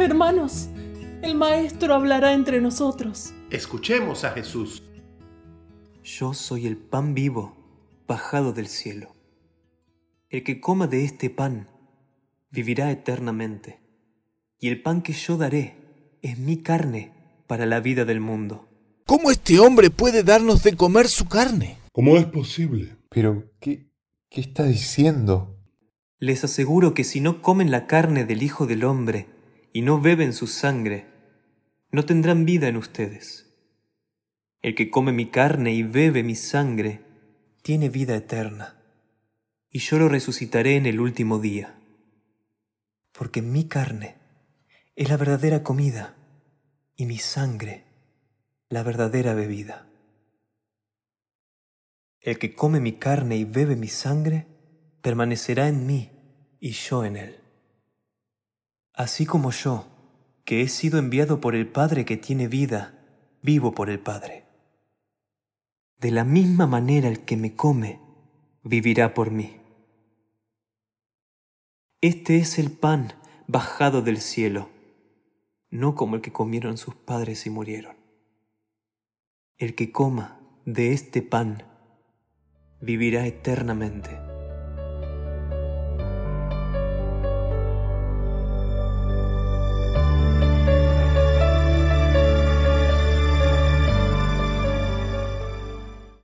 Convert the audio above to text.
Hermanos, el Maestro hablará entre nosotros. Escuchemos a Jesús. Yo soy el pan vivo bajado del cielo. El que coma de este pan vivirá eternamente, y el pan que yo daré es mi carne para la vida del mundo. ¿Cómo este hombre puede darnos de comer su carne? ¿Cómo es posible? Pero, ¿qué, qué está diciendo? Les aseguro que si no comen la carne del Hijo del Hombre y no beben su sangre, no tendrán vida en ustedes. El que come mi carne y bebe mi sangre, tiene vida eterna, y yo lo resucitaré en el último día. Porque mi carne es la verdadera comida, y mi sangre la verdadera bebida. El que come mi carne y bebe mi sangre, permanecerá en mí y yo en él. Así como yo, que he sido enviado por el Padre que tiene vida, vivo por el Padre. De la misma manera el que me come, vivirá por mí. Este es el pan bajado del cielo, no como el que comieron sus padres y murieron. El que coma de este pan vivirá eternamente